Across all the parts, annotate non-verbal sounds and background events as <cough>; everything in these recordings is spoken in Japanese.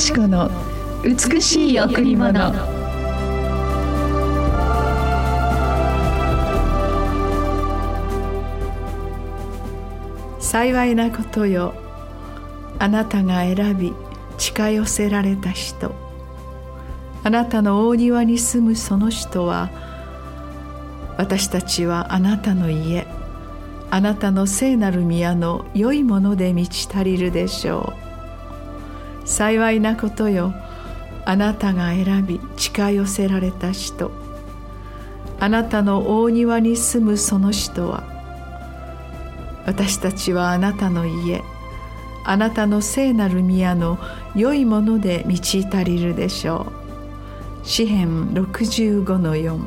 しこの美しい贈り物。幸いなことよ。あなたが選び近寄せられた人。あなたの大庭に住むその人は私たちはあなたの家。あなたの聖なる宮の良いもので満ち足りるでしょう。幸いなことよ。あなたが選び近寄せられた人あなたの大庭に住むその人は私たちはあなたの家。あなたの聖なる宮の良いもので満ち足りるでしょう。詩編65の4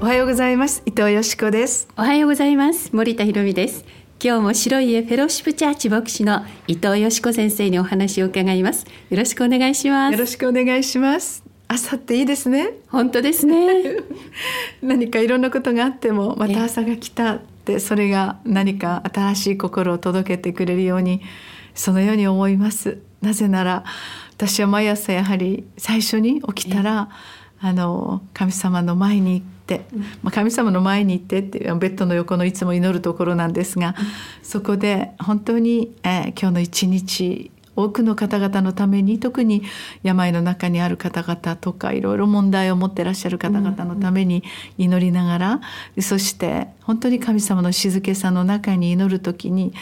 おはようございます。伊藤よしこです。おはようございます。森田博美です。今日も白い家フェローシップチャーチ牧師の伊藤よしこ先生にお話を伺います。よろしくお願いします。よろしくお願いします。朝っていいですね。本当ですね。<laughs> 何かいろんなことがあってもまた朝が来たってそれが何か新しい心を届けてくれるようにそのように思います。なぜなら私は毎朝やはり最初に起きたらあの神様の前にまあ、神様の前に行ってっていうベッドの横のいつも祈るところなんですが、そこで本当に、えー、今日の一日多くの方々のために特に病の中にある方々とかいろいろ問題を持ってらっしゃる方々のために祈りながら、そして本当に神様の静けさの中に祈る時に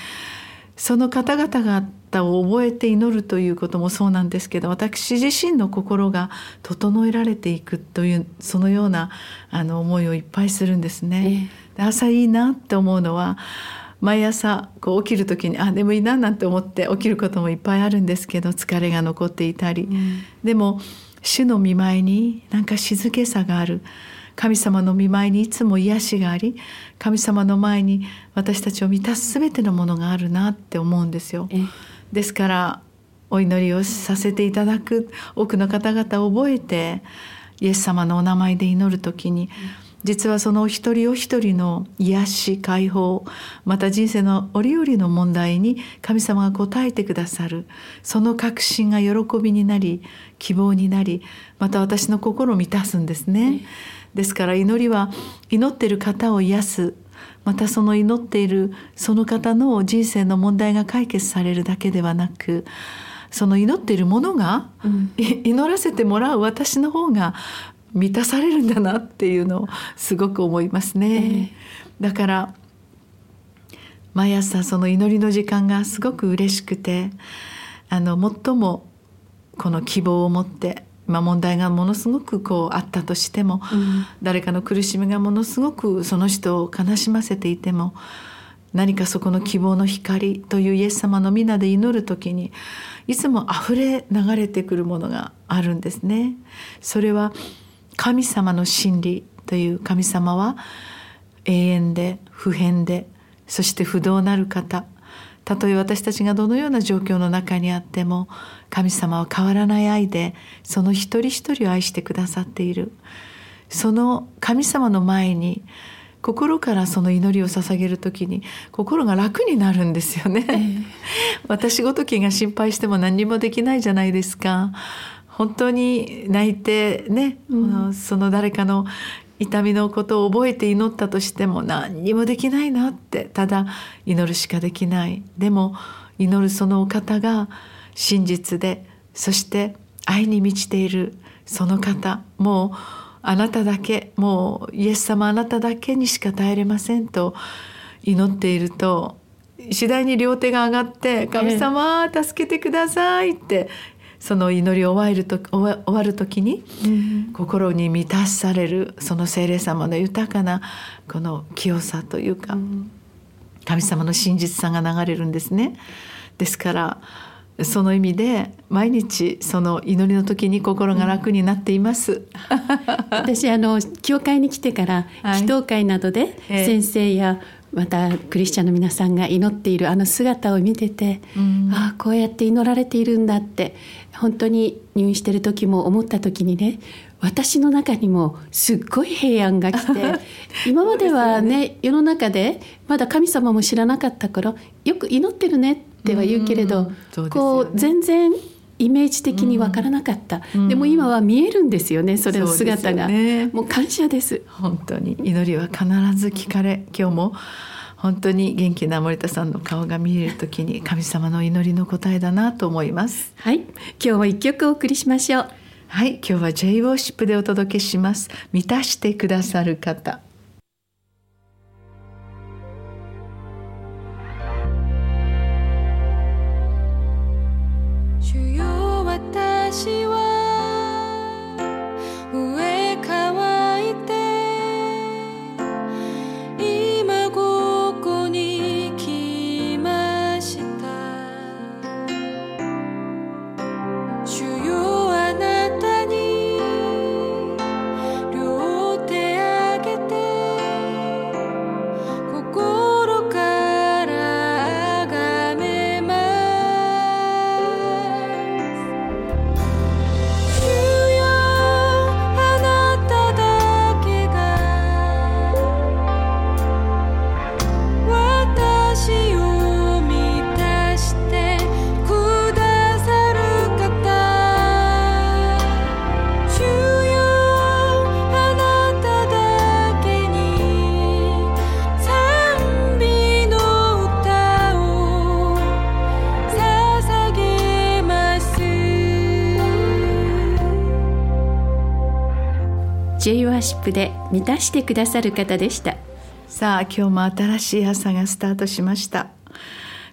その方々方を覚えて祈るということもそうなんですけど私自身の心が整えられていくというそのようなあの思いをいっぱいするんですね。え朝いいなって思うのは毎朝こう起きる時にあでもいいななんて思って起きることもいっぱいあるんですけど疲れが残っていたり、うん、でも主の見舞いになんか静けさがある。神様の見舞いにいつも癒しがあり神様の前に私たちを満たす全てのものがあるなって思うんですよ。ですからお祈りをさせていただく多くの方々を覚えてイエス様のお名前で祈る時に実はそのお一人お一人の癒し解放また人生の折々の問題に神様が答えてくださるその確信が喜びになり希望になりまた私の心を満たすんですね。ですから祈りは祈っている方を癒す。またその祈っているその方の人生の問題が解決されるだけではなくその祈っているものが、うん、祈らせてもらう私の方が満たされるんだなっていうのをすごく思いますね。えー、だから毎朝その祈りの時間がすごく嬉しくてあの最もこの希望を持ってまあ、問題がものすごくこうあったとしても、うん、誰かの苦しみがものすごくその人を悲しませていても何かそこの希望の光というイエス様の皆で祈る時にいつも溢れ流れてくるものがあるんですね。それは神様の真理という神様は永遠で不変でそして不動なる方たとえ私たちがどのような状況の中にあっても神様は変わらない愛でその一人一人を愛してくださっている。その神様の前に心からその祈りを捧げる時に心が楽になるんですよね、えー、<laughs> 私ごときが心配しても何にもできないじゃないですか。本当に泣いてね、うん、その誰かの痛みのことを覚えて祈ったとしても何にもできないなって。ただ祈るしかできない。でも祈るそのお方が真実でそして愛に満ちているその方。もうあなただけもうイエス様あなただけにしか耐えれませんと。祈っていると次第に両手が上がって「神様助けてください」ってその祈りを終わると終わる時に、心に満たされるその聖霊様の豊かなこの清さというか、神様の真実さが流れるんですね。ですからその意味で毎日その祈りの時に心が楽になっています。<laughs> 私あの教会に来てから祈祷会などで先生やまたクリスチャンの皆さんが祈っているあの姿を見てて、うん、ああこうやって祈られているんだって本当に入院してる時も思った時にね私の中にもすっごい平安が来て <laughs> 今まではね、ね、世の中でまだ神様も知らなかった頃よく祈ってるねっては言うけれど、うんね、こう全然イメージ的にわからなかった、うん、でも今は見えるんですよねそれの姿が、ね、もう感謝です。本当に。祈りは必ず聞かれ今日も。本当に元気な森田さんの顔が見える時に神様の祈りの答えだなと思います。はい。今日も一曲お送りしましょう。はい。今日は J ウォーシップでお届けします。満たしてくださる方希望ーシップで満たしてくださる方でした。さあ今日も新しい朝がスタートしました。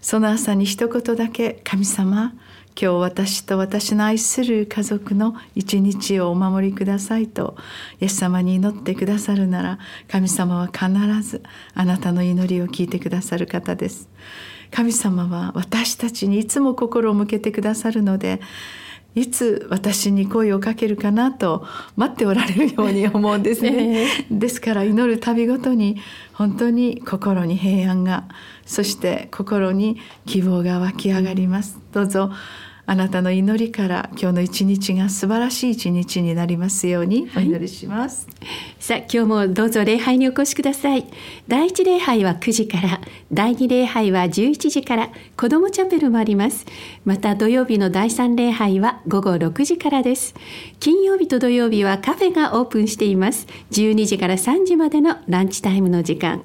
その朝に一言だけ神様今日私と私の愛する家族の一日をお守りくださいとイエス様に祈ってくださるなら神様は必ずあなたの祈りを聞いてくださる方です。神様は私たちにいつも心を向けてくださるのでいつ私に声をかけるかなと待っておられるように思うんですね。えー、ですから祈る度ごとに本当に心に平安がそして心に希望が湧き上がります。どうぞあなたの祈りから今日の一日が素晴らしい一日になりますようにお祈りします、はい、さあ今日もどうぞ礼拝にお越しください。第一礼拝は9時から第二礼拝は11時から子どもチャペルもあります。また土曜日の第三礼拝は午後6時からです。金曜日と土曜日はカフェがオープンしています。12時から3時までのランチタイムの時間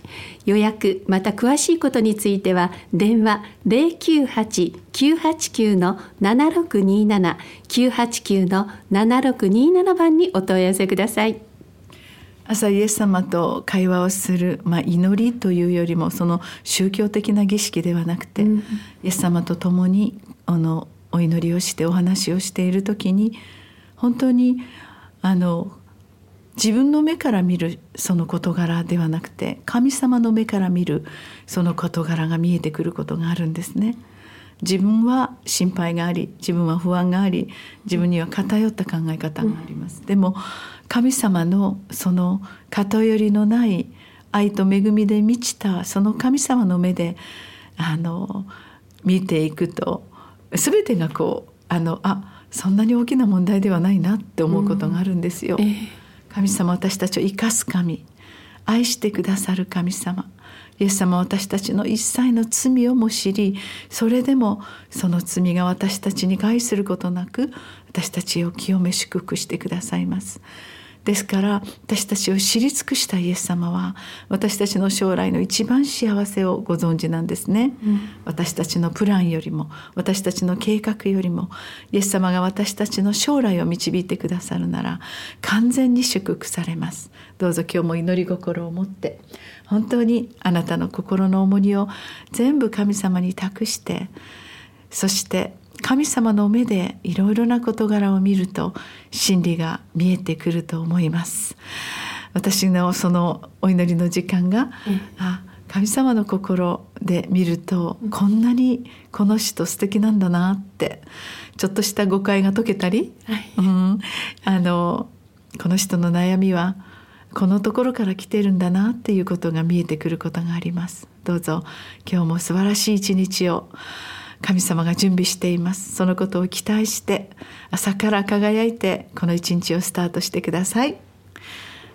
予約また詳しいことについては電話098-989の7627 989の7627番にお問い合わせください。朝イエス様と会話をする、まあ、祈りというよりもその宗教的な儀式ではなくて、うん、イエス様と共にあのお祈りをしてお話をしている時に本当にあの自分の目から見るその事柄ではなくて神様の目から見るその事柄が見えてくることがあるんですね。自分は心配があり自分は不安があり自分には偏った考え方があります。でも神様のその偏りのない愛と恵みで満ちたその神様の目であの見ていくと全てがこうあのあそんなに大きな問題ではないなって思うことがあるんですよ。うんえー神様私たちを生かす神。愛してくださる神様。イエス様は私たちの一切の罪をも知りそれでもその罪が私たちに害することなく私たちを清め祝福してくださいます。ですから私たちを知り尽くしたイエス様は私たちの将来の一番幸せをご存知なんですね、うん、私たちのプランよりも私たちの計画よりもイエス様が私たちの将来を導いてくださるなら完全に祝福されます。どうぞ今日も祈り心を持って本当にあなたの心の重荷を全部神様に託してそして神様の目でいろいろな事柄を見ると真理が見えてくると思います。私のそのお祈りの時間が、うん、あ神様の心で見ると、うん、こんなにこの人素敵なんだなってちょっとした誤解が解けたり、はい、うん、あのこの人の悩みはこのところから来てるんだなっていうことが見えてくることがあります。どうぞ今日も素晴らしい一日を神様が準備していますそのことを期待して朝から輝いてこの一日をスタートしてください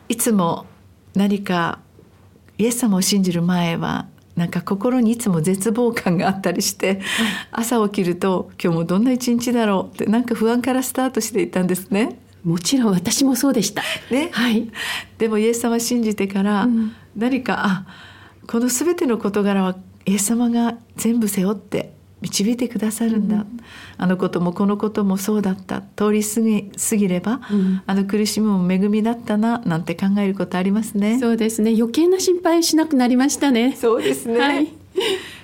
いつも何かイエス様を信じる前はなんか心にいつも絶望感があったりして、朝起きると今日もどんな一日だろうってなんか不安からスタートしていたんですね。もちろん私もそうでした。ね、はい。でもイエス様信じてから、何かあこの全ての事柄はイエス様が全部背負って導いてくださるんだ、うん、あのこともこのこともそうだった。通り過ぎ過ぎれば、うん、あの苦しみも恵みだったななんて考えることありますね。そうですね。余計な心配しなくなりましたね。そうですね、はい、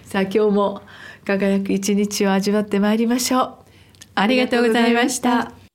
さあ今日も輝く一日を味わってまいりましょう。ありがとうございました